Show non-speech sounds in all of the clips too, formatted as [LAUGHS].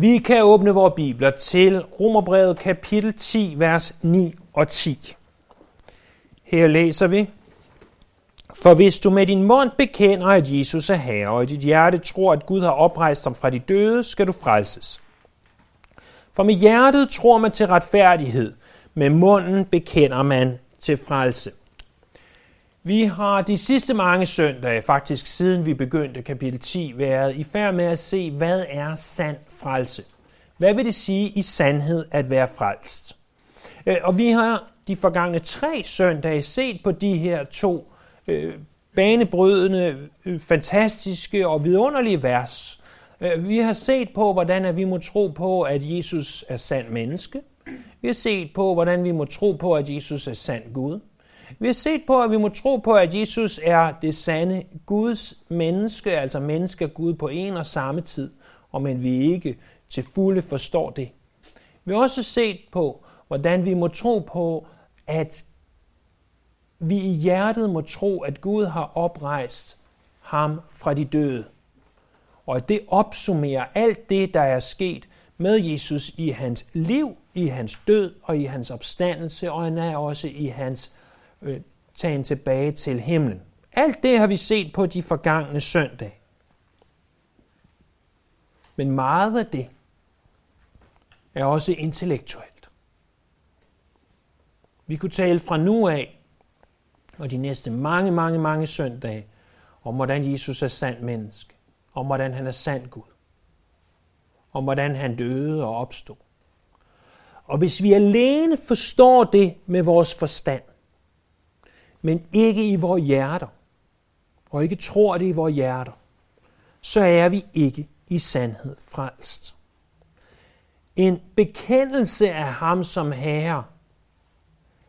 Vi kan åbne vores bibler til Romerbrevet kapitel 10, vers 9 og 10. Her læser vi, For hvis du med din mund bekender, at Jesus er Herre, og i dit hjerte tror, at Gud har oprejst ham fra de døde, skal du frelses. For med hjertet tror man til retfærdighed, med munden bekender man til frelse. Vi har de sidste mange søndage, faktisk siden vi begyndte kapitel 10, været i færd med at se, hvad er sand frelse. Hvad vil det sige i sandhed at være frelst? Øh, og vi har de forgangne tre søndage set på de her to øh, banebrydende, øh, fantastiske og vidunderlige vers. Øh, vi har set på, hvordan vi må tro på, at Jesus er sand menneske. Vi har set på, hvordan vi må tro på, at Jesus er sand Gud. Vi har set på, at vi må tro på, at Jesus er det sande Guds menneske, altså menneske og Gud på en og samme tid, og men vi ikke til fulde forstår det. Vi har også set på, hvordan vi må tro på, at vi i hjertet må tro, at Gud har oprejst ham fra de døde. Og at det opsummerer alt det, der er sket med Jesus i hans liv, i hans død og i hans opstandelse, og han er også i hans øh, tagen tilbage til himlen. Alt det har vi set på de forgangne søndage. Men meget af det er også intellektuelt. Vi kunne tale fra nu af og de næste mange, mange, mange søndage om, hvordan Jesus er sand menneske, om hvordan han er sand Gud, om hvordan han døde og opstod. Og hvis vi alene forstår det med vores forstand, men ikke i vores hjerter, og ikke tror det i vores hjerter, så er vi ikke i sandhed frelst. En bekendelse af ham som herre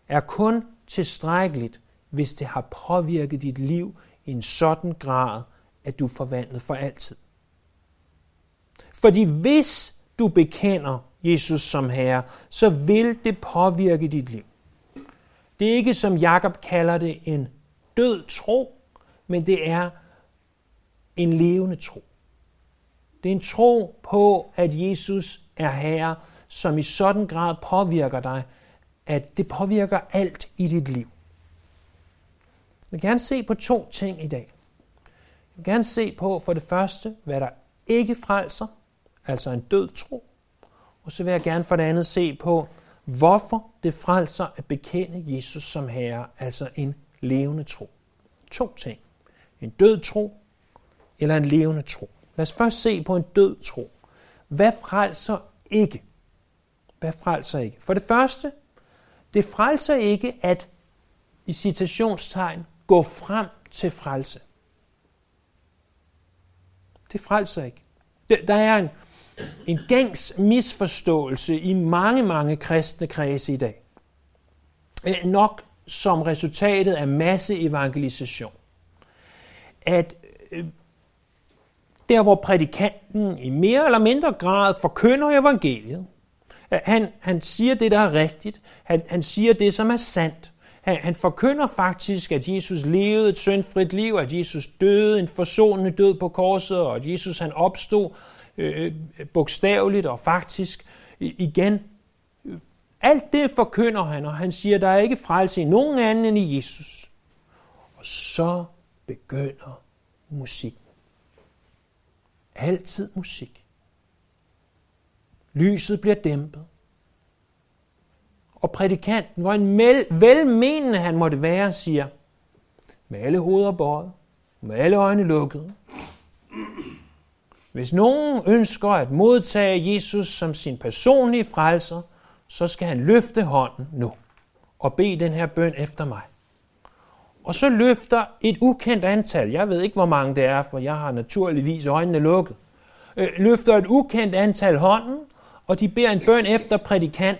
er kun tilstrækkeligt, hvis det har påvirket dit liv i en sådan grad, at du er forvandlet for altid. Fordi hvis du bekender Jesus som Herre, så vil det påvirke dit liv. Det er ikke, som Jakob kalder det, en død tro, men det er en levende tro. Det er en tro på, at Jesus er Herre, som i sådan grad påvirker dig, at det påvirker alt i dit liv. Jeg vil gerne se på to ting i dag. Jeg vil gerne se på for det første, hvad der ikke frelser, altså en død tro. Og så vil jeg gerne for det andet se på, hvorfor det frelser at bekende Jesus som Herre, altså en levende tro. To ting. En død tro eller en levende tro. Lad os først se på en død tro. Hvad frelser ikke? Hvad frelser ikke? For det første, det frelser ikke at, i citationstegn, gå frem til frelse. Det frelser ikke. Der er en, en gængs misforståelse i mange, mange kristne kredse i dag. Eh, nok som resultatet af masseevangelisation. At eh, der hvor prædikanten i mere eller mindre grad forkynder evangeliet, eh, han, han siger det, der er rigtigt. Han, han siger det, som er sandt. Han, han forkynder faktisk, at Jesus levede et syndfrit liv, at Jesus døde en forsonende død på korset, og at Jesus han opstod Øh, øh, bogstaveligt og faktisk igen. Alt det forkynder han, og han siger, der er ikke frelse i nogen anden end i Jesus. Og så begynder musikken. Altid musik. Lyset bliver dæmpet. Og prædikanten, hvor en velmenende han måtte være, siger, med alle hoveder bøjet, med alle øjne lukkede, hvis nogen ønsker at modtage Jesus som sin personlige frelser, så skal han løfte hånden nu og bede den her bøn efter mig. Og så løfter et ukendt antal, jeg ved ikke hvor mange det er, for jeg har naturligvis øjnene lukket, øh, løfter et ukendt antal hånden, og de beder en bøn efter prædikant.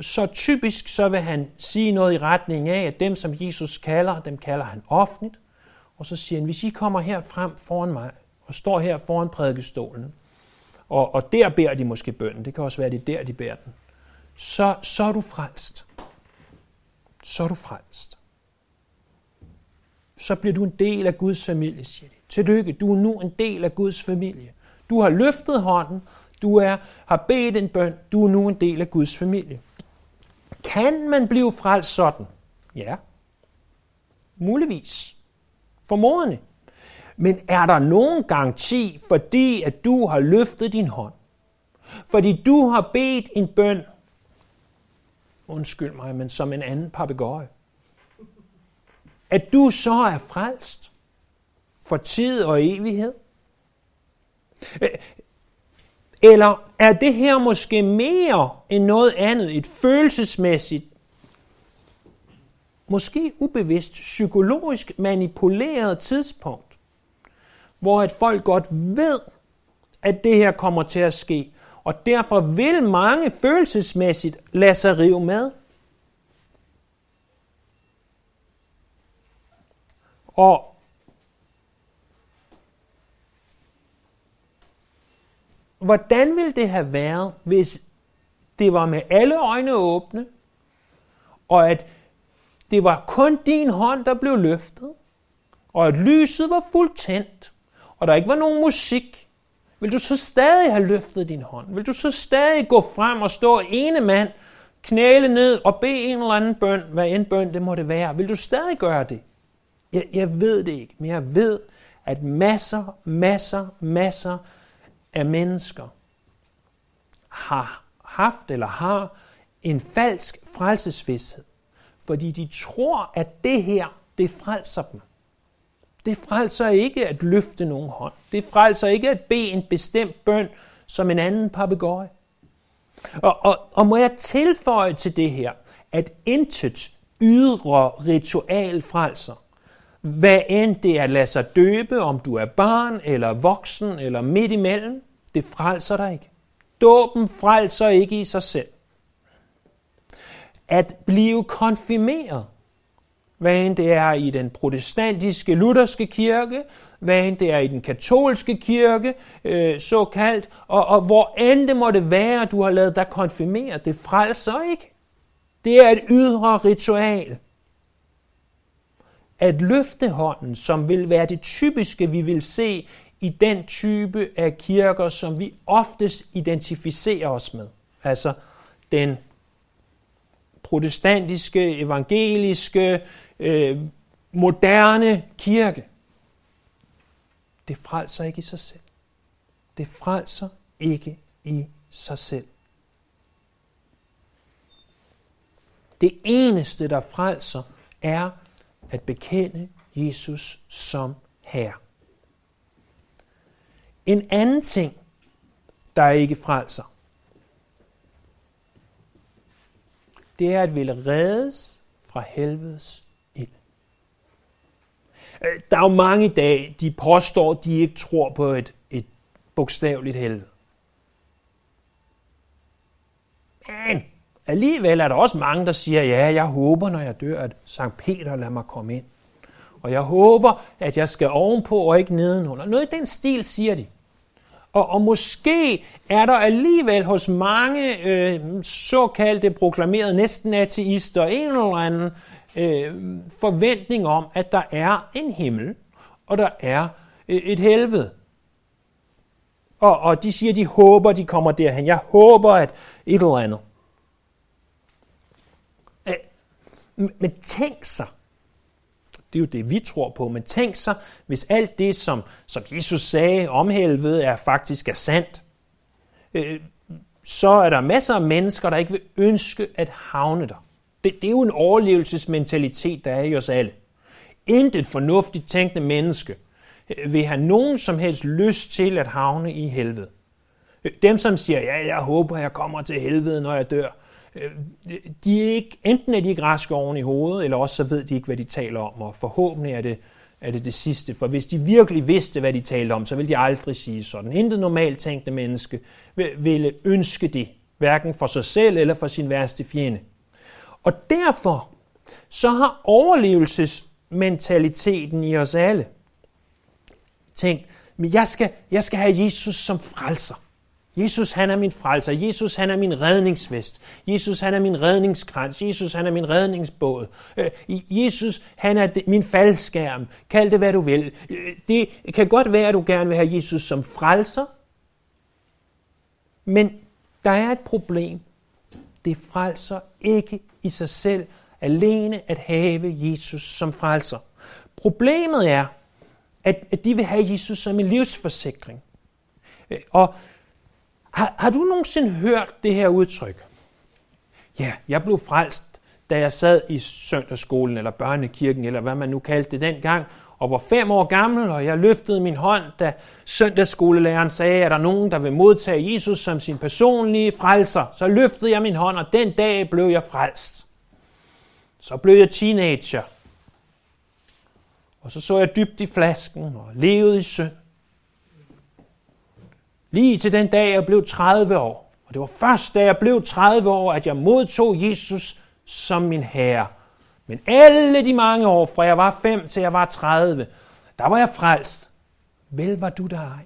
Så typisk så vil han sige noget i retning af, at dem som Jesus kalder, dem kalder han offentligt. Og så siger han, hvis I kommer her frem foran mig, og står her foran prædikestolen, og, og der bærer de måske bønnen, det kan også være, det er der, de bærer den, så, så er du frelst. Så er du frelst. Så bliver du en del af Guds familie, siger de. Tillykke, du er nu en del af Guds familie. Du har løftet hånden, du er, har bedt en bøn, du er nu en del af Guds familie. Kan man blive frelst sådan? Ja, muligvis. Formodentlig. Men er der nogen garanti, fordi at du har løftet din hånd? Fordi du har bedt en bøn, undskyld mig, men som en anden papegøje. At du så er frelst for tid og evighed? Eller er det her måske mere end noget andet, et følelsesmæssigt, måske ubevidst, psykologisk manipuleret tidspunkt, hvor et folk godt ved, at det her kommer til at ske, og derfor vil mange følelsesmæssigt lade sig rive med. Og hvordan ville det have været, hvis det var med alle øjne åbne, og at det var kun din hånd, der blev løftet, og at lyset var fuldt tændt, og der ikke var nogen musik, vil du så stadig have løftet din hånd? Vil du så stadig gå frem og stå ene mand, knæle ned og bede en eller anden bøn, hvad end bøn det måtte være? Vil du stadig gøre det? Jeg, jeg ved det ikke, men jeg ved, at masser, masser, masser af mennesker har haft eller har en falsk frelsesvidshed, fordi de tror, at det her, det frelser dem. Det frelser ikke at løfte nogen hånd. Det frelser ikke at bede en bestemt bøn som en anden papegøje. Og, og, og må jeg tilføje til det her, at intet ydre ritual frelser. Hvad end det er at lade sig døbe, om du er barn eller voksen eller midt imellem, det frelser dig ikke. Dåben frelser ikke i sig selv. At blive konfirmeret, hvad end det er i den protestantiske lutherske kirke, hvad end det er i den katolske kirke, øh, såkaldt, og, og hvor end det måtte være, du har lavet dig konfirmere, det frelser ikke. Det er et ydre ritual. At løfte hånden, som vil være det typiske, vi vil se i den type af kirker, som vi oftest identificerer os med. Altså den protestantiske, evangeliske, øh, moderne kirke. Det frelser ikke i sig selv. Det frelser ikke i sig selv. Det eneste, der frelser, er at bekende Jesus som Herre. En anden ting, der ikke frelser, det er at ville reddes fra helvedes Øh, der er jo mange i dag, de påstår, de ikke tror på et, et bogstaveligt helvede. Men alligevel er der også mange, der siger, ja, jeg håber, når jeg dør, at Sankt Peter lader mig komme ind. Og jeg håber, at jeg skal ovenpå og ikke nedenunder. Noget i den stil siger de. Og, og måske er der alligevel hos mange øh, såkaldte proklamerede næsten ateister en eller anden øh, forventning om, at der er en himmel, og der er øh, et helvede. Og, og de siger, de håber, de kommer derhen. Jeg håber, at et eller andet. Øh, men tænk sig, det er jo det, vi tror på. Men tænk så, hvis alt det, som, som Jesus sagde om helvede, er faktisk er sandt, øh, så er der masser af mennesker, der ikke vil ønske at havne der. Det, det er jo en overlevelsesmentalitet, der er i os alle. Intet fornuftigt tænkende menneske øh, vil have nogen som helst lyst til at havne i helvede. Øh, dem, som siger, ja, jeg håber, jeg kommer til helvede, når jeg dør, øh, de er ikke, enten er de ikke raske oven i hovedet, eller også så ved de ikke, hvad de taler om, og forhåbentlig er det, er det det sidste. For hvis de virkelig vidste, hvad de talte om, så ville de aldrig sige sådan. Intet normalt tænkende menneske ville ønske det, hverken for sig selv eller for sin værste fjende. Og derfor så har overlevelsesmentaliteten i os alle tænkt, men jeg skal, jeg skal have Jesus som frelser. Jesus han er min frelser. Jesus han er min redningsvest. Jesus han er min redningskrans. Jesus han er min redningsbåd. Øh, Jesus han er min faldskærm. Kald det hvad du vil. Øh, det kan godt være, at du gerne vil have Jesus som frelser, Men der er et problem. Det frelser ikke i sig selv alene at have Jesus som frelser. Problemet er, at, de vil have Jesus som en livsforsikring. Øh, og har, har du nogensinde hørt det her udtryk? Ja, jeg blev frelst, da jeg sad i søndagsskolen eller børnekirken, eller hvad man nu kaldte det dengang, og var fem år gammel, og jeg løftede min hånd, da søndagsskolelæreren sagde, at der er nogen, der vil modtage Jesus som sin personlige frelser. Så løftede jeg min hånd, og den dag blev jeg frelst. Så blev jeg teenager. Og så så jeg dybt i flasken og levede i synd. Lige til den dag, jeg blev 30 år. Og det var først, da jeg blev 30 år, at jeg modtog Jesus som min herre. Men alle de mange år, fra jeg var 5 til jeg var 30, der var jeg frelst. Vel var du der ej.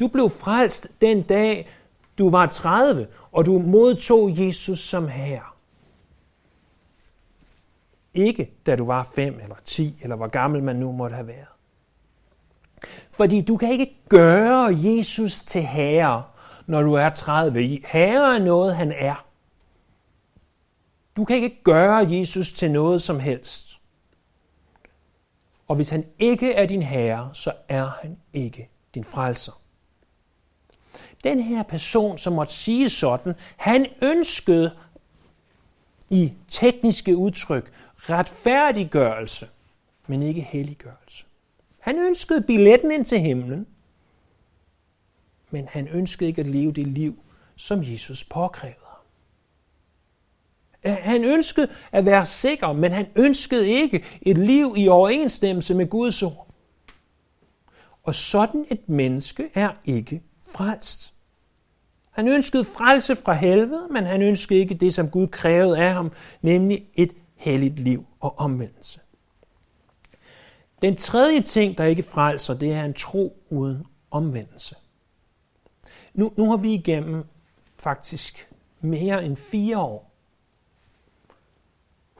Du blev frelst den dag, du var 30, og du modtog Jesus som herre. Ikke da du var 5 eller 10, eller hvor gammel man nu måtte have været. Fordi du kan ikke gøre Jesus til herre, når du er 30. Herre er noget, han er. Du kan ikke gøre Jesus til noget som helst. Og hvis han ikke er din herre, så er han ikke din frelser. Den her person, som måtte sige sådan, han ønskede i tekniske udtryk retfærdiggørelse, men ikke helliggørelse. Han ønskede billetten ind til himlen, men han ønskede ikke at leve det liv, som Jesus påkrævede. Han ønskede at være sikker, men han ønskede ikke et liv i overensstemmelse med Guds ord. Og sådan et menneske er ikke frelst. Han ønskede frelse fra helvede, men han ønskede ikke det, som Gud krævede af ham, nemlig et helligt liv og omvendelse. Den tredje ting, der ikke frelser, det er en tro uden omvendelse. Nu, nu har vi igennem faktisk mere end fire år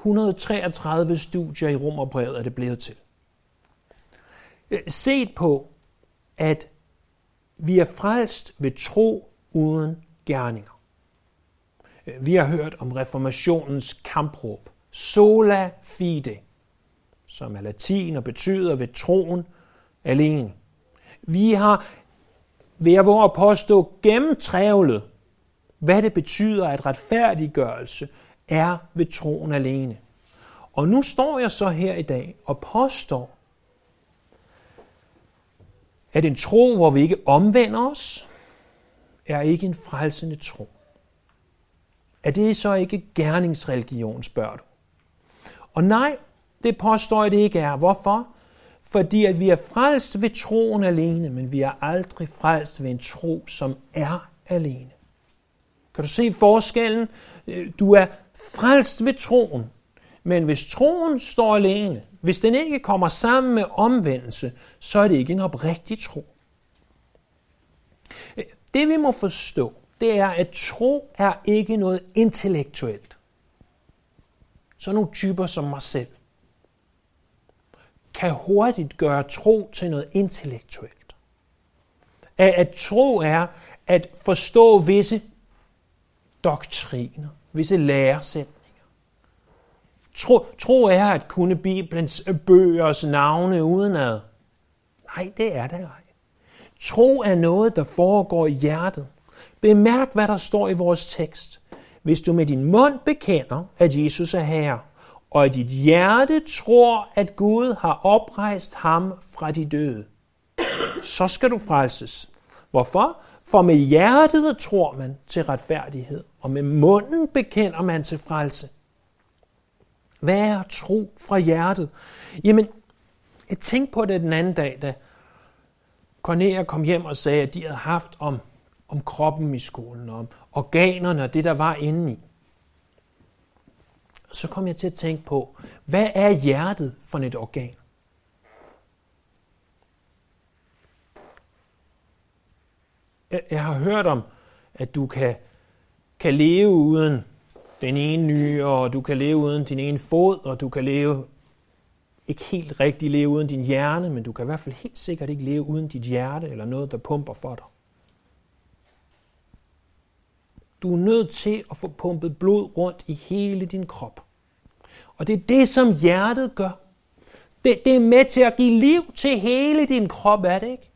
133 studier i Romerbrevet er det blevet til. Øh, set på, at vi er frelst ved tro uden gerninger. Øh, vi har hørt om reformationens kampråb. Sola fide, som er latin og betyder ved troen alene. Vi har ved at våge at påstå gennemtrævlet, hvad det betyder, at retfærdiggørelse er ved troen alene. Og nu står jeg så her i dag og påstår, at en tro, hvor vi ikke omvender os, er ikke en frelsende tro. Er det så ikke gerningsreligion, spørger du? Og nej, det påstår jeg det ikke er. Hvorfor? Fordi at vi er frelst ved troen alene, men vi er aldrig frelst ved en tro, som er alene. Kan du se forskellen? Øh, du er frelst ved troen, men hvis troen står alene, hvis den ikke kommer sammen med omvendelse, så er det ikke en oprigtig tro. Det vi må forstå, det er, at tro er ikke noget intellektuelt. Så nogle typer som mig selv kan hurtigt gøre tro til noget intellektuelt. At tro er at forstå visse doktriner, visse læresætninger. Tro, tro er at kunne Bibelens bøgers navne udenad. Nej, det er det ej. Tro er noget, der foregår i hjertet. Bemærk, hvad der står i vores tekst. Hvis du med din mund bekender, at Jesus er Herre, og i dit hjerte tror, at Gud har oprejst ham fra de døde, så skal du frelses. Hvorfor? For med hjertet tror man til retfærdighed, og med munden bekender man til frelse. Hvad er tro fra hjertet? Jamen, jeg tænkte på det den anden dag, da Cornelia kom hjem og sagde, at de havde haft om, om kroppen i skolen, om organerne og det, der var inde i. Så kom jeg til at tænke på, hvad er hjertet for et organ? Jeg har hørt om, at du kan, kan leve uden den ene nye, og du kan leve uden din ene fod, og du kan leve ikke helt rigtig leve uden din hjerne, men du kan i hvert fald helt sikkert ikke leve uden dit hjerte eller noget, der pumper for dig. Du er nødt til at få pumpet blod rundt i hele din krop. Og det er det, som hjertet gør. Det, det er med til at give liv til hele din krop, er det ikke?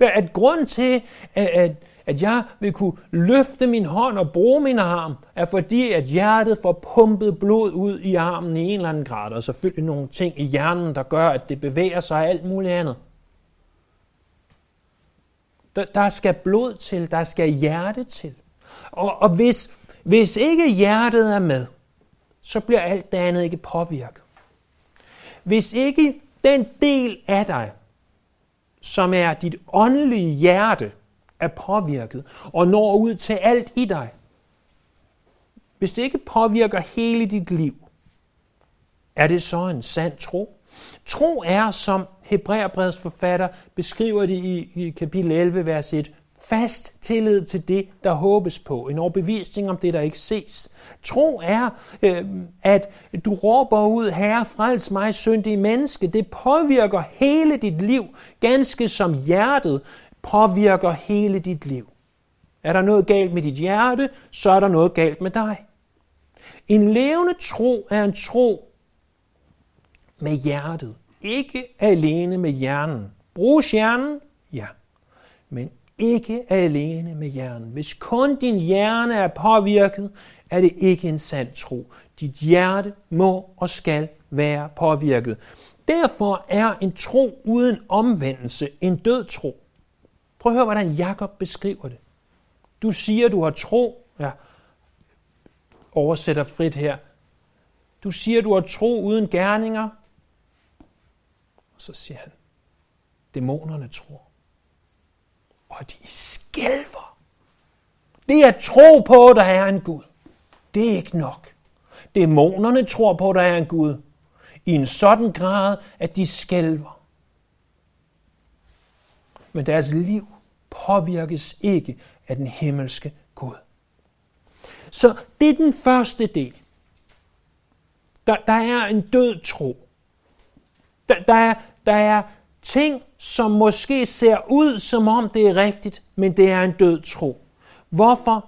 At grund til, at, at, at jeg vil kunne løfte min hånd og bruge min arm, er fordi, at hjertet får pumpet blod ud i armen i en eller anden grad, og selvfølgelig nogle ting i hjernen, der gør, at det bevæger sig og alt muligt andet. Der, der skal blod til, der skal hjerte til. Og, og hvis, hvis ikke hjertet er med, så bliver alt det andet ikke påvirket. Hvis ikke den del af dig, som er dit åndelige hjerte, er påvirket og når ud til alt i dig, hvis det ikke påvirker hele dit liv, er det så en sand tro? Tro er, som Hebræerbrevets forfatter beskriver det i, i kapitel 11, vers 1, fast tillid til det, der håbes på. En overbevisning om det, der ikke ses. Tro er, øh, at du råber ud, Herre, frels mig, syndige menneske. Det påvirker hele dit liv, ganske som hjertet påvirker hele dit liv. Er der noget galt med dit hjerte, så er der noget galt med dig. En levende tro er en tro med hjertet, ikke alene med hjernen. Bruges hjernen? Ja. Men ikke alene med hjernen. Hvis kun din hjerne er påvirket, er det ikke en sand tro. Dit hjerte må og skal være påvirket. Derfor er en tro uden omvendelse en død tro. Prøv at høre, hvordan Jakob beskriver det. Du siger, du har tro. Ja, oversætter frit her. Du siger, du har tro uden gerninger. Og så siger han, dæmonerne tror og de skælver. Det er tro på, at der er en Gud. Det er ikke nok. Dæmonerne tror på, at der er en Gud. I en sådan grad, at de skælver. Men deres liv påvirkes ikke af den himmelske Gud. Så det er den første del. Der, der er en død tro. Der, der, er, der er ting, som måske ser ud som om det er rigtigt, men det er en død tro. Hvorfor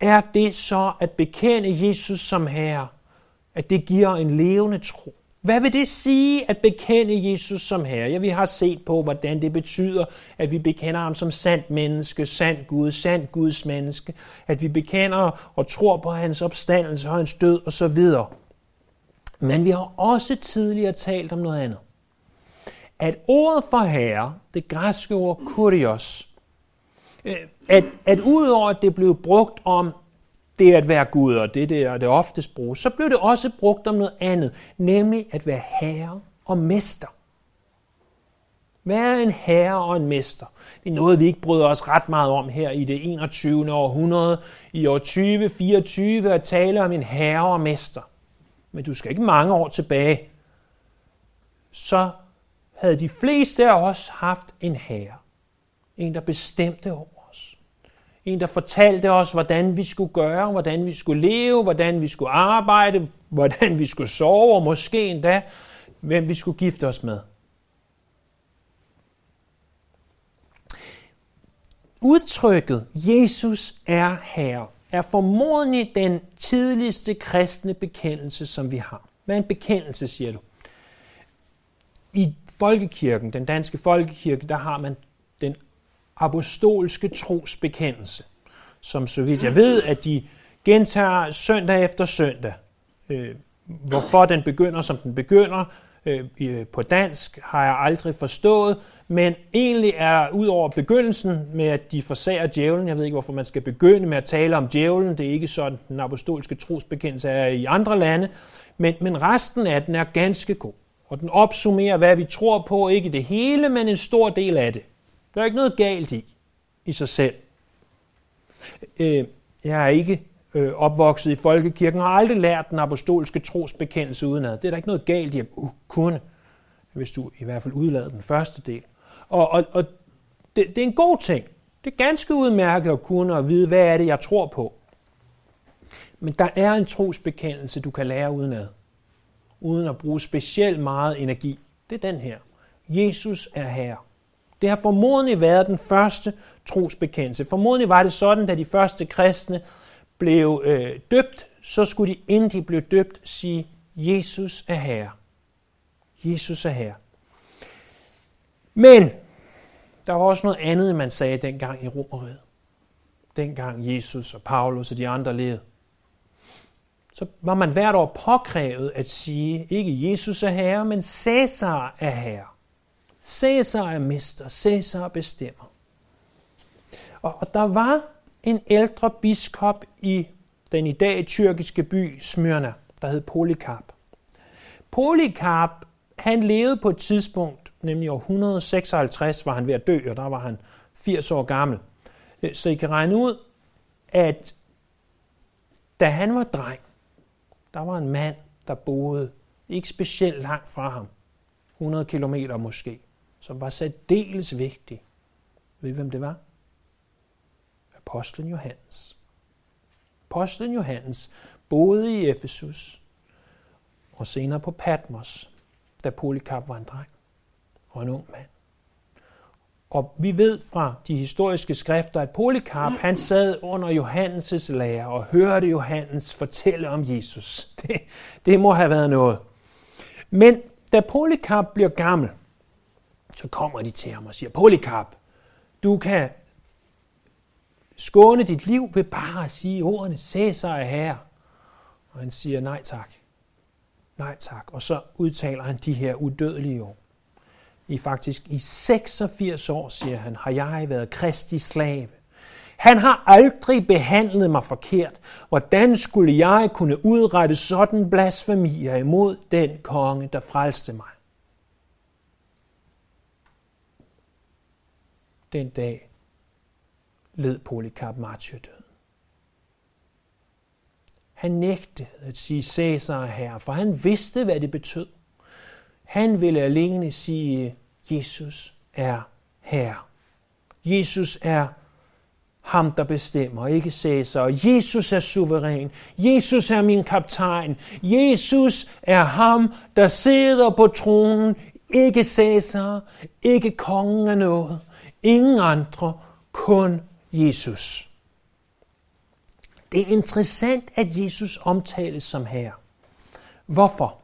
er det så at bekende Jesus som Herre, at det giver en levende tro? Hvad vil det sige at bekende Jesus som Herre? Ja, vi har set på, hvordan det betyder, at vi bekender ham som sandt menneske, sandt Gud, sandt Guds menneske, at vi bekender og tror på hans opstandelse og hans død osv. Men vi har også tidligere talt om noget andet at ordet for herre, det græske ord kurios, øh, at, at udover at det blev brugt om det at være Gud, og det er det oftest bruges, så blev det også brugt om noget andet, nemlig at være herre og mester. Være en herre og en mester. Det er noget, vi ikke bryder os ret meget om her i det 21. århundrede, i år 2024, at tale om en herre og mester. Men du skal ikke mange år tilbage, så havde de fleste af os haft en herre. En, der bestemte over os. En, der fortalte os, hvordan vi skulle gøre, hvordan vi skulle leve, hvordan vi skulle arbejde, hvordan vi skulle sove, og måske endda, hvem vi skulle gifte os med. Udtrykket Jesus er Herre er formodentlig den tidligste kristne bekendelse, som vi har. Hvad er en bekendelse, siger du? I folkekirken, den danske folkekirke, der har man den apostolske trosbekendelse, som så vidt jeg ved, at de gentager søndag efter søndag. Øh, hvorfor den begynder, som den begynder øh, på dansk, har jeg aldrig forstået, men egentlig er ud over begyndelsen med, at de forsager djævlen, jeg ved ikke, hvorfor man skal begynde med at tale om djævlen, det er ikke sådan, den apostolske trosbekendelse er i andre lande, men, men resten af den er ganske god. Og den opsummerer, hvad vi tror på, ikke det hele, men en stor del af det. Der er ikke noget galt i, i sig selv. Øh, jeg er ikke øh, opvokset i folkekirken, og har aldrig lært den apostolske trosbekendelse udenad. Det er der ikke noget galt i at uh, kunne, hvis du i hvert fald udlader den første del. Og, og, og det, det er en god ting. Det er ganske udmærket at kunne og vide, hvad er det, jeg tror på. Men der er en trosbekendelse, du kan lære udenad uden at bruge specielt meget energi. Det er den her. Jesus er Herre. Det har formodentlig været den første trosbekendelse. Formodentlig var det sådan, da de første kristne blev øh, døbt, så skulle de, inden de blev døbt, sige, Jesus er Herre. Jesus er Herre. Men der var også noget andet, man sagde dengang i Romeriet. Dengang Jesus og Paulus og de andre levede. Så var man hvert år påkrævet at sige, ikke Jesus er herre, men Cæsar er herre. Cæsar er mester, Cæsar bestemmer. Og, og der var en ældre biskop i den i dag tyrkiske by Smyrna, der hed Polycarp. Polycarp, han levede på et tidspunkt, nemlig år 156 var han ved at dø, og der var han 80 år gammel. Øh, så I kan regne ud, at da han var dreng, der var en mand, der boede ikke specielt langt fra ham, 100 kilometer måske, som var særdeles vigtig. Ved I, hvem det var? Apostlen Johannes. Apostlen Johannes boede i Efesus og senere på Patmos, da Polycarp var en dreng og en ung mand. Og vi ved fra de historiske skrifter, at Polycarp han sad under Johannes' lære og hørte Johannes fortælle om Jesus. [LAUGHS] Det, det må have været noget. Men da Polycarp bliver gammel, så kommer de til ham og siger, Polycarp, du kan skåne dit liv ved bare at sige ordene, Cæsar er herre. Og han siger, nej tak. Nej tak. Og så udtaler han de her udødelige ord. I faktisk i 86 år, siger han, har jeg været kristi slave. Han har aldrig behandlet mig forkert. Hvordan skulle jeg kunne udrette sådan blasfemier imod den konge, der frelste mig? Den dag led Polycarp martyrdøden. Han nægtede at sige Cæsar herre, for han vidste, hvad det betød. Han ville alene sige, Jesus er Herre. Jesus er ham, der bestemmer, ikke Cæsar. Jesus er suveræn. Jesus er min kaptajn. Jesus er ham, der sidder på tronen. Ikke Cæsar, ikke kongen af noget. Ingen andre, kun Jesus. Det er interessant, at Jesus omtales som herre. Hvorfor?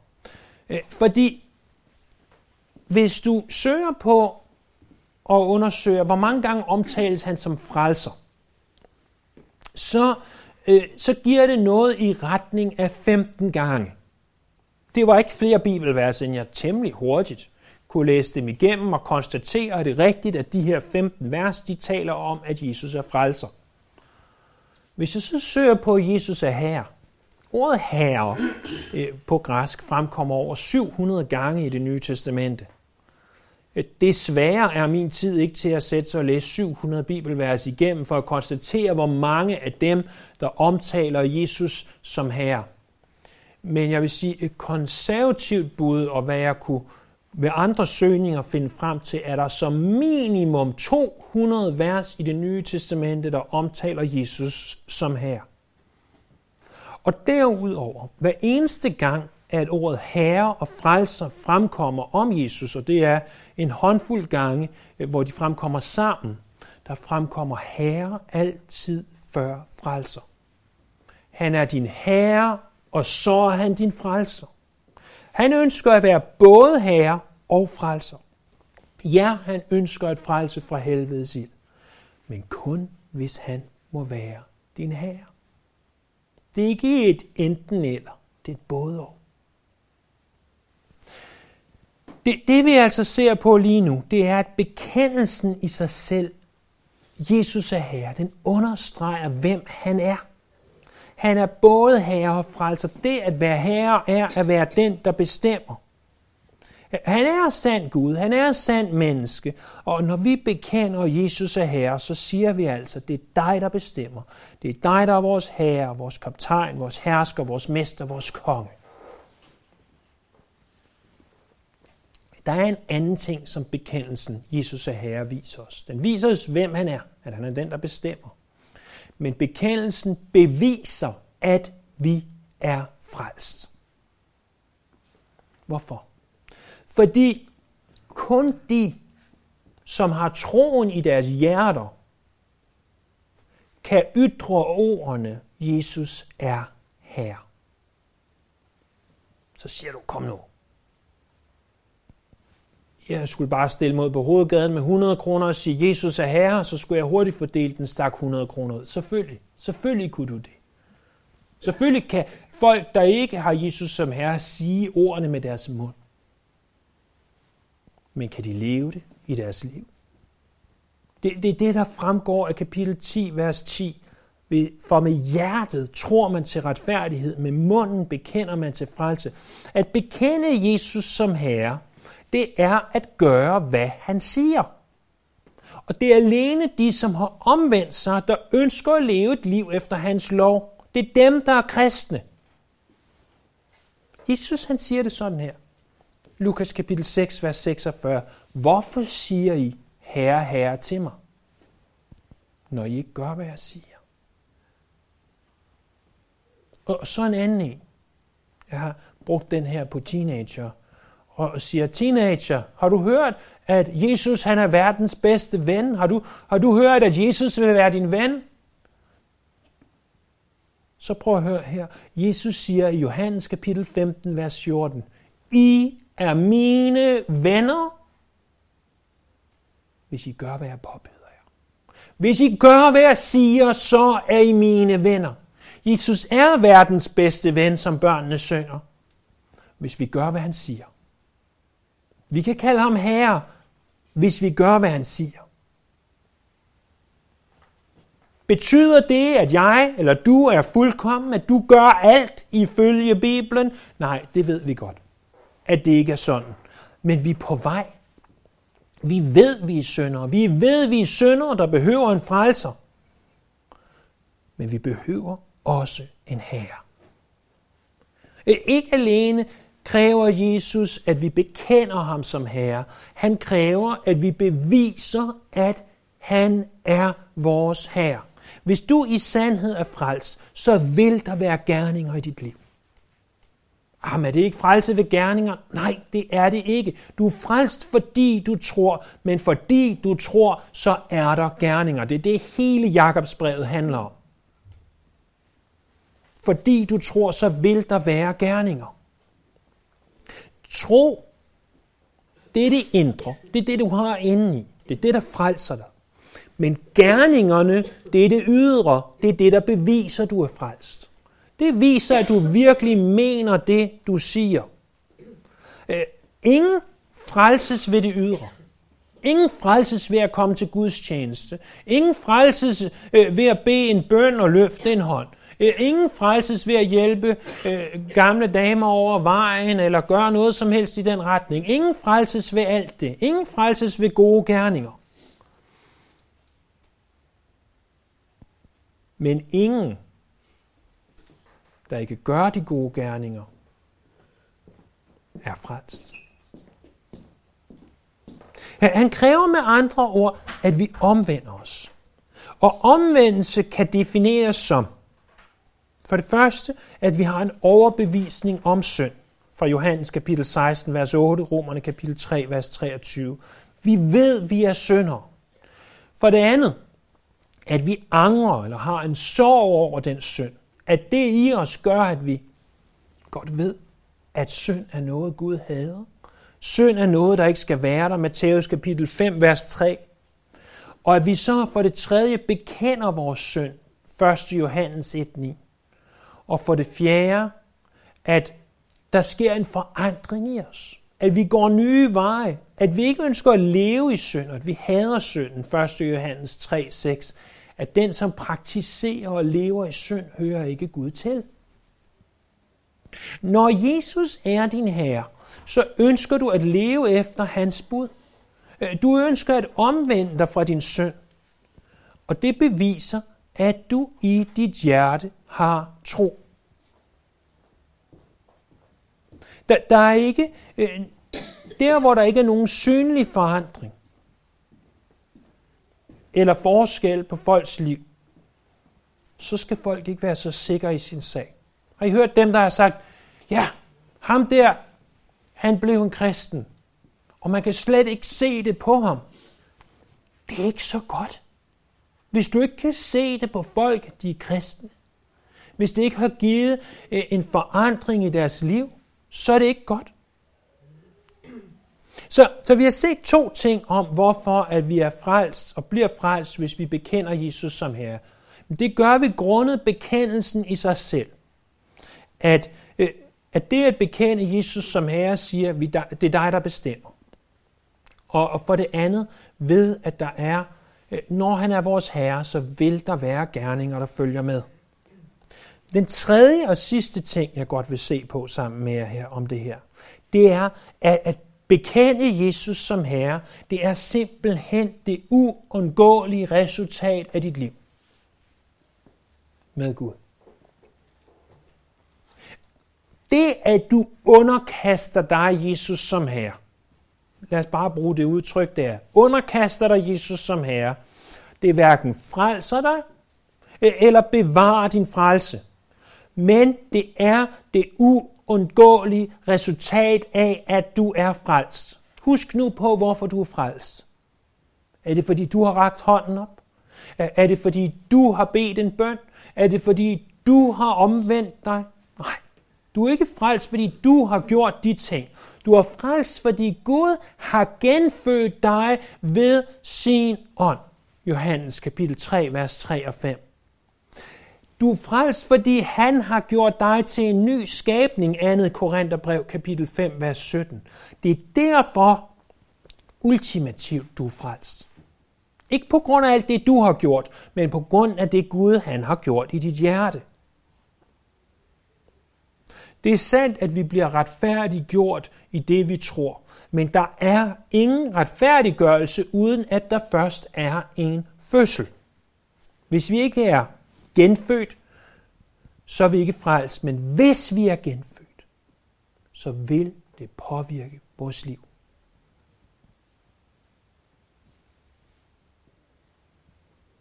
Øh, fordi hvis du søger på og undersøger, hvor mange gange omtales han som frelser, så, øh, så giver det noget i retning af 15 gange. Det var ikke flere bibelvers, end jeg temmelig hurtigt kunne læse dem igennem og konstatere, at det er rigtigt, at de her 15 vers, de taler om, at Jesus er frelser. Hvis jeg så søger på, at Jesus er herre, ordet herre øh, på græsk fremkommer over 700 gange i det nye testamente. Øh, desværre er min tid ikke til at sætte sig og læse 700 bibelvers igennem for at konstatere, hvor mange af dem, der omtaler Jesus som herre. Men jeg vil sige, et konservativt bud, og hvad jeg kunne ved andre søgninger finde frem til, at der som minimum 200 vers i det nye testamente, der omtaler Jesus som herre. Og derudover, hver eneste gang, at ordet herre og frelser fremkommer om Jesus, og det er en håndfuld gange, øh, hvor de fremkommer sammen, der fremkommer herre altid før frelser. Han er din herre, og så er han din frelser. Han ønsker at være både herre og frelser. Ja, han ønsker at frelse fra helvedes ild, men kun hvis han må være din herre. Det er ikke et enten eller, det er et både og. Det, det vi altså ser på lige nu, det er, at bekendelsen i sig selv, Jesus er Herre, den understreger, hvem han er. Han er både herre og frelser. Det at være herre er at være den, der bestemmer. Han er sand Gud, han er sand menneske, og når vi bekender Jesus er herre, så siger vi altså, det er dig, der bestemmer. Det er dig, der er vores herre, vores kaptajn, vores hersker, vores mester, vores konge. Der er en anden ting, som bekendelsen Jesus er herre viser os. Den viser os, hvem han er, at han er den, der bestemmer. Men bekendelsen beviser, at vi er frelst. Hvorfor? Fordi kun de, som har troen i deres hjerter, kan ytre ordene, Jesus er her. Så siger du, kom nu. Jeg skulle bare stille mod på hovedgaden med 100 kroner og sige, Jesus er herre, så skulle jeg hurtigt fordele den stak 100 kroner ud. Selvfølgelig. Selvfølgelig kunne du det. Selvfølgelig kan folk, der ikke har Jesus som herre, sige ordene med deres mund. Men kan de leve det i deres liv? Det, det er det, der fremgår af kapitel 10, vers 10. For med hjertet tror man til retfærdighed, med munden bekender man til frelse. At bekende Jesus som Herre, det er at gøre, hvad han siger. Og det er alene de, som har omvendt sig, der ønsker at leve et liv efter hans lov. Det er dem, der er kristne. Jesus han siger det sådan her. Lukas kapitel 6, vers 46. Hvorfor siger I, herre, herre til mig, når I ikke gør, hvad jeg siger? Og så en anden en. Jeg har brugt den her på teenager og siger, teenager, har du hørt, at Jesus han er verdens bedste ven? Har du, har du hørt, at Jesus vil være din ven? Så prøv at høre her. Jesus siger i Johannes kapitel 15, vers 14, I er mine venner, hvis I gør, hvad jeg påbeder jer. Hvis I gør, hvad jeg siger, så er I mine venner. Jesus er verdens bedste ven, som børnene synger, hvis vi gør, hvad han siger. Vi kan kalde ham herre, hvis vi gør, hvad han siger. Betyder det, at jeg eller du er fuldkommen, at du gør alt ifølge Bibelen? Nej, det ved vi godt, at det ikke er sådan. Men vi er på vej. Vi ved, vi er syndere. Vi ved, vi er syndere, der behøver en frelser. Men vi behøver også en herre. Ikke alene kræver Jesus, at vi bekender ham som herre. Han kræver, at vi beviser, at han er vores herre. Hvis du i sandhed er frelst, så vil der være gerninger i dit liv. Jamen, er det ikke frelse ved gerninger? Nej, det er det ikke. Du er frelst, fordi du tror, men fordi du tror, så er der gerninger. Det er det hele Jakobsbrevet handler om. Fordi du tror, så vil der være gerninger. Tro, det er det indre. Det er det, du har indeni. Det er det, der frelser dig. Men gerningerne, det er det ydre. Det er det, der beviser, at du er frelst. Det viser, at du virkelig mener det, du siger. Øh, ingen frelses ved det ydre. Ingen frelses ved at komme til Guds tjeneste. Ingen frelses øh, ved at bede en bøn og løfte en hånd. Øh, ingen frelses ved at hjælpe øh, gamle damer over vejen, eller gøre noget som helst i den retning. Ingen frelses ved alt det. Ingen frelses ved gode gerninger. Men ingen, der ikke gør de gode gerninger, er frelst. Han kræver med andre ord, at vi omvender os. Og omvendelse kan defineres som for det første, at vi har en overbevisning om synd. Fra Johannes kapitel 16, vers 8, Romerne kapitel 3, vers 23. Vi ved, vi er syndere. For det andet, at vi angrer eller har en sorg over den synd. At det i os gør, at vi godt ved, at synd er noget, Gud hader. Synd er noget, der ikke skal være der. Matthæus kapitel 5, vers 3. Og at vi så for det tredje bekender vores synd. 1. Johannes 1, 9. Og for det fjerde, at der sker en forandring i os. At vi går nye veje. At vi ikke ønsker at leve i synd, at vi hader synden. 1. Johannes 3, 6. At den, som praktiserer og lever i synd, hører ikke Gud til. Når Jesus er din herre, så ønsker du at leve efter hans bud. Øh, du ønsker at omvende dig fra din synd. Og det beviser, at du i dit hjerte har tro. Der, der er ikke, øh, der hvor der ikke er nogen synlig forandring, eller forskel på folks liv, så skal folk ikke være så sikre i sin sag. Har I hørt dem, der har sagt, ja, ham der, han blev en kristen, og man kan slet ikke se det på ham. det er ikke så godt. Hvis du ikke kan se det på folk, de er kristne, hvis det ikke har givet øh, en forandring i deres liv, så er det ikke godt. Så, så vi har set to ting om, hvorfor at vi er frelst og bliver frelst, hvis vi bekender Jesus som Herre. Men det gør vi grundet bekendelsen i sig selv. At, øh, at det at bekende Jesus som Herre siger, vi, det er dig, der bestemmer. Og, og for det andet, ved at der er, øh, når han er vores Herre, så vil der være gerninger, der følger med. Den tredje og sidste ting, jeg godt vil se på sammen med jer her om det her, det er, at, at bekende Jesus som Herre, det er simpelthen det uundgåelige resultat af dit liv med Gud. Det, at du underkaster dig Jesus som Herre, lad os bare bruge det udtryk der, underkaster dig Jesus som Herre, det hverken frelser dig, e- eller bevarer din frelse. Men det er det uundgåelige resultat af, at du er frelst. Husk nu på, hvorfor du er frelst. Er det fordi, du har rakt hånden op? Er det fordi, du har bedt en bøn? Er det fordi, du har omvendt dig? Nej, du er ikke frelst, fordi du har gjort de ting. Du er frelst, fordi Gud har genfødt dig ved sin ånd. Johannes kapitel 3, vers 3 og 5. Du er frelst, fordi han har gjort dig til en ny skabning, andet Korintherbrev kapitel 5, vers 17. Det er derfor ultimativt, du er frelst. Ikke på grund af alt det, du har gjort, men på grund af det Gud, han har gjort i dit hjerte. Det er sandt, at vi bliver retfærdiggjort i det, vi tror. Men der er ingen retfærdiggørelse, uden at der først er en fødsel. Hvis vi ikke er genfødt, så er vi ikke frelst. Men hvis vi er genfødt, så vil det påvirke vores liv.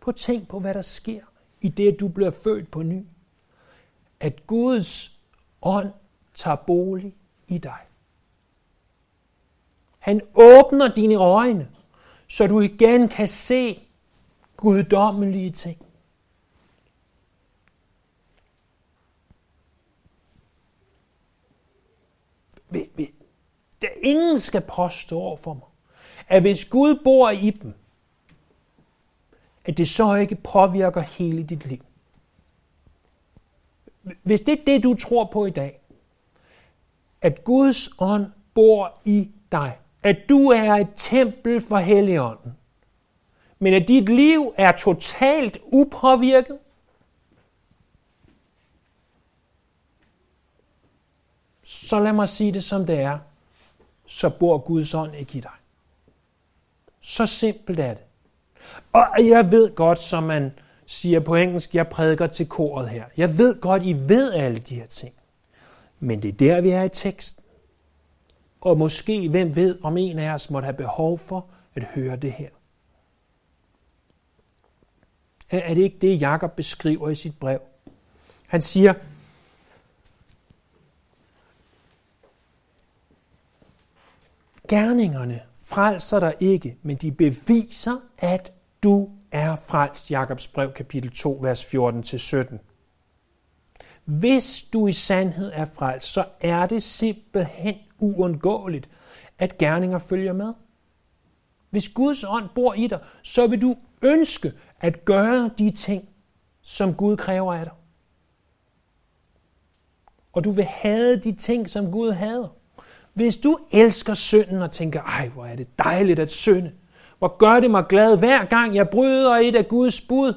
Prøv at tænk på, hvad der sker i det, at du bliver født på ny. At Guds ånd tager bolig i dig. Han åbner dine øjne, så du igen kan se guddommelige ting. Der ingen skal påstå for mig, at hvis Gud bor i dem, at det så ikke påvirker hele dit liv. Hvis det er det, du tror på i dag, at Guds ånd bor i dig, at du er et tempel for Helligånden, men at dit liv er totalt upåvirket, så lad mig sige det som det er, så bor Guds ånd ikke i dig. Så simpelt er det. Og jeg ved godt, som man siger på engelsk, jeg prædiker til koret her. Jeg ved godt, I ved alle de her ting. Men det er der, vi er i teksten. Og måske, hvem ved, om en af os måtte have behov for at høre det her. Er det ikke det, Jakob beskriver i sit brev? Han siger, Gerningerne frelser dig ikke, men de beviser, at du er frelst. Jakobs brev, kapitel 2, vers 14-17. Hvis du i sandhed er frelst, så er det simpelthen uundgåeligt, at gerninger følger med. Hvis Guds ånd bor i dig, så vil du ønske at gøre de ting, som Gud kræver af dig. Og du vil have de ting, som Gud hader. Hvis du elsker synden og tænker, ej, hvor er det dejligt at synde, hvor gør det mig glad hver gang jeg bryder et af Guds bud,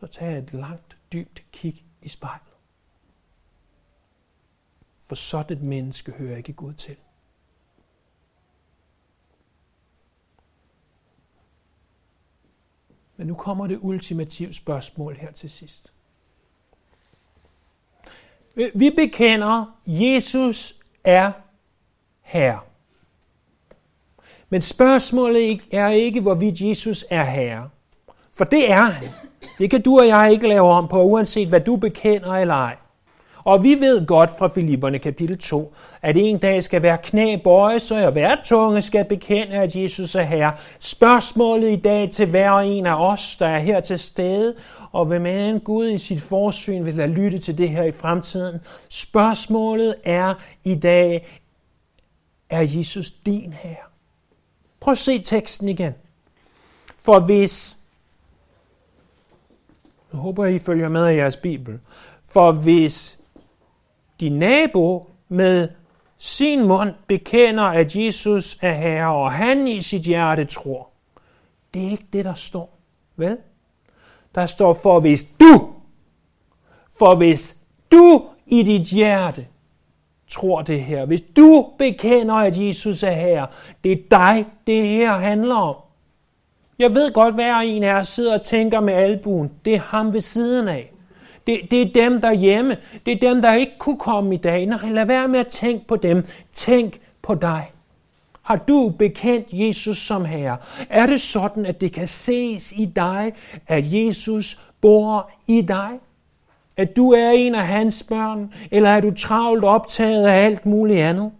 så tag et langt, dybt kig i spejlet. For sådan et menneske hører ikke Gud til. Men nu kommer det ultimative spørgsmål her til sidst. Vi bekender, Jesus er Herre. Men spørgsmålet er ikke, hvorvidt Jesus er Herre. For det er han. Det kan du og jeg ikke lave om på, uanset hvad du bekender eller ej. Og vi ved godt fra Filipperne kapitel 2, at en dag skal være knæ bøjes, og hver tunge skal bekende, at Jesus er Herre. Spørgsmålet i dag til hver en af os, der er her til stede, og hvem end Gud i sit forsyn vil lade lytte til det her i fremtiden. Spørgsmålet er i dag, er Jesus din Herre? Prøv at se teksten igen. For hvis, nu håber jeg, I følger med i jeres Bibel, for hvis din nabo med sin mund bekender, at Jesus er Herre, og han i sit hjerte tror, det er ikke det, der står. Vel? Der står, for hvis du, for hvis du i dit hjerte tror det her, hvis du bekender, at Jesus er Herre, det er dig, det her handler om. Jeg ved godt, hver en af jer sidder og tænker med albuen. Det er ham ved siden af. Det, det er dem derhjemme. Det er dem, der ikke kunne komme i dag. Nej, lad være med at tænke på dem. Tænk på dig. Har du bekendt Jesus som Herre? Er det sådan, at det kan ses i dig, at Jesus bor i dig? At du er en af hans børn? Eller er du travlt optaget af alt muligt andet?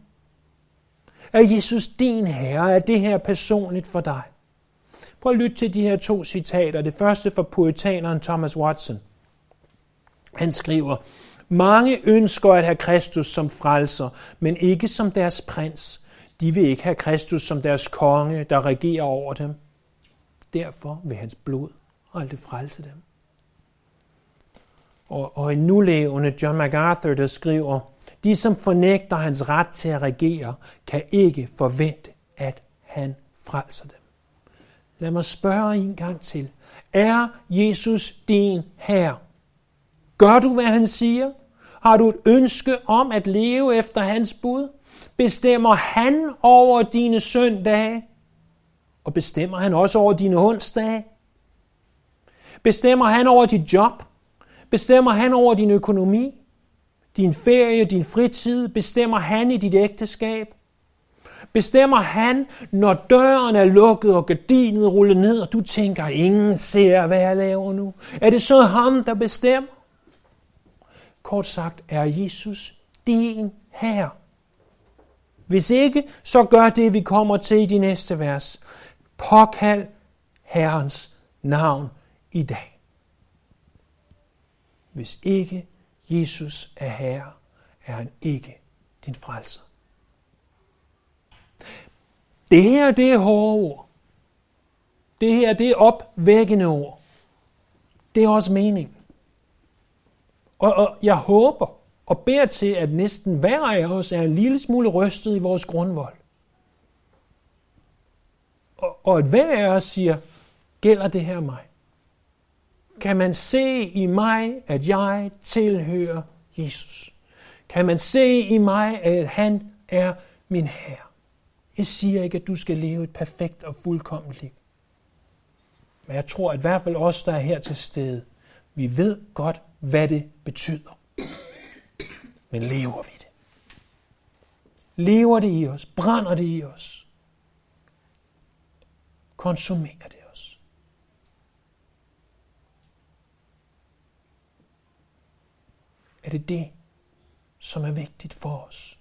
Er Jesus din Herre? Er det her personligt for dig? Prøv at lytte til de her to citater. Det første fra puritaneren Thomas Watson. Han skriver, mange ønsker at have Kristus som frelser, men ikke som deres prins. De vil ikke have Kristus som deres konge, der regerer over dem. Derfor vil hans blod aldrig frelse dem. Og, og en nulevende John MacArthur, der skriver, de som fornægter hans ret til at regere, kan ikke forvente, at han frelser dem. Lad mig spørge en gang til. Er Jesus din herre? Gør du, hvad han siger? Har du et ønske om at leve efter hans bud? Bestemmer han over dine søndage? Og bestemmer han også over dine onsdage? Bestemmer han over dit job? Bestemmer han over din økonomi? Din ferie, din fritid? Bestemmer han i dit ægteskab? Bestemmer han, når døren er lukket og gardinet rullet ned, og du tænker, ingen ser, hvad jeg laver nu? Er det så ham, der bestemmer? Kort sagt, er Jesus din herre? Hvis ikke, så gør det, vi kommer til i de næste vers. Påkald Herrens navn i dag. Hvis ikke Jesus er herre, er han ikke din frelser. Det her, det er hårde ord. Det her, det er opvækkende ord. Det er også mening. Og, og jeg håber og beder til, at næsten hver af os er en lille smule rystet i vores grundvold. Og, og at hver af os siger, gælder det her mig? Kan man se i mig, at jeg tilhører Jesus? Kan man se i mig, at han er min herre? Jeg siger ikke, at du skal leve et perfekt og fuldkomment liv. Men jeg tror, at i hvert fald os, der er her til stede, vi ved godt, hvad det betyder. Men lever vi det? Lever det i os? Brænder det i os? Konsumerer det os? Er det det, som er vigtigt for os?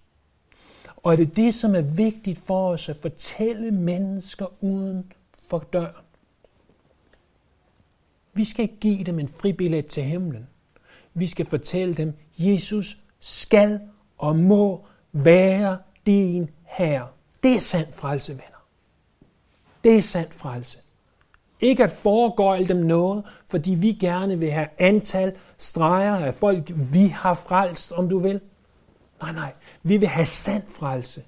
Og er det det, som er vigtigt for os at fortælle mennesker uden for døren? Vi skal ikke give dem en fribillet til himlen. Vi skal fortælle dem, Jesus skal og må være din herre. Det er sand frelse, venner. Det er sand frelse. Ikke at foregøjle dem noget, fordi vi gerne vil have antal streger af folk, vi har frelst, om du vil. Nej, nej. Vi vil have sand frelse.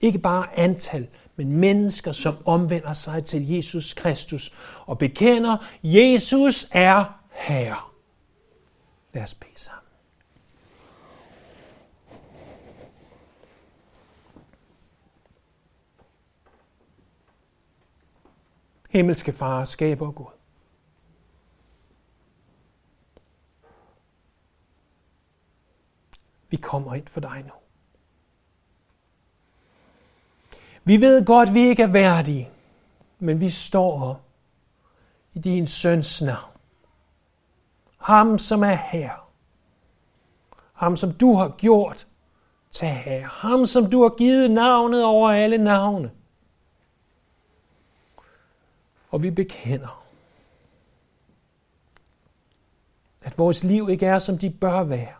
Ikke bare antal, men mennesker, som omvender sig til Jesus Kristus og bekender, Jesus er Herre. Lad os bede sammen. Himmelske Far, skaber Gud. Vi kommer ind for dig nu. Vi ved godt, vi ikke er værdige, men vi står her i din søns navn. Ham, som er her. ham som du har gjort til Herre, ham som du har givet navnet over alle navne. Og vi bekender, at vores liv ikke er, som de bør være.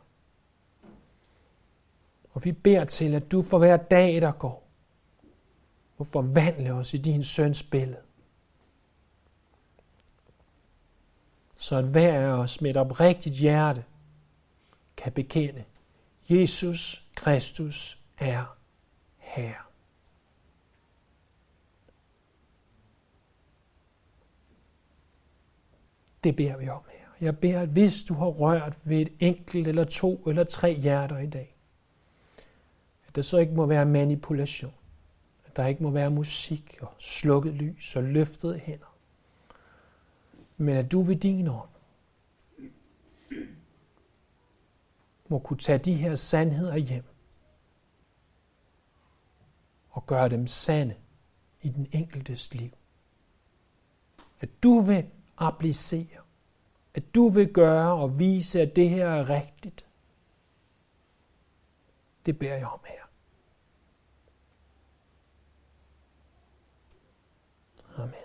Og vi beder til, at du for hver dag, der går, må forvandle os i din søns billede. Så at hver af os med et oprigtigt hjerte kan bekende, Jesus Kristus er Herre. Det beder vi om her. Jeg beder, at hvis du har rørt ved et enkelt eller to eller tre hjerter i dag, at der så ikke må være manipulation, at der ikke må være musik og slukket lys og løftede hænder, men at du ved din ånd må kunne tage de her sandheder hjem og gøre dem sande i den enkeltes liv. At du vil applicere, at du vil gøre og vise, at det her er rigtigt. Det beder jeg om her. Amen.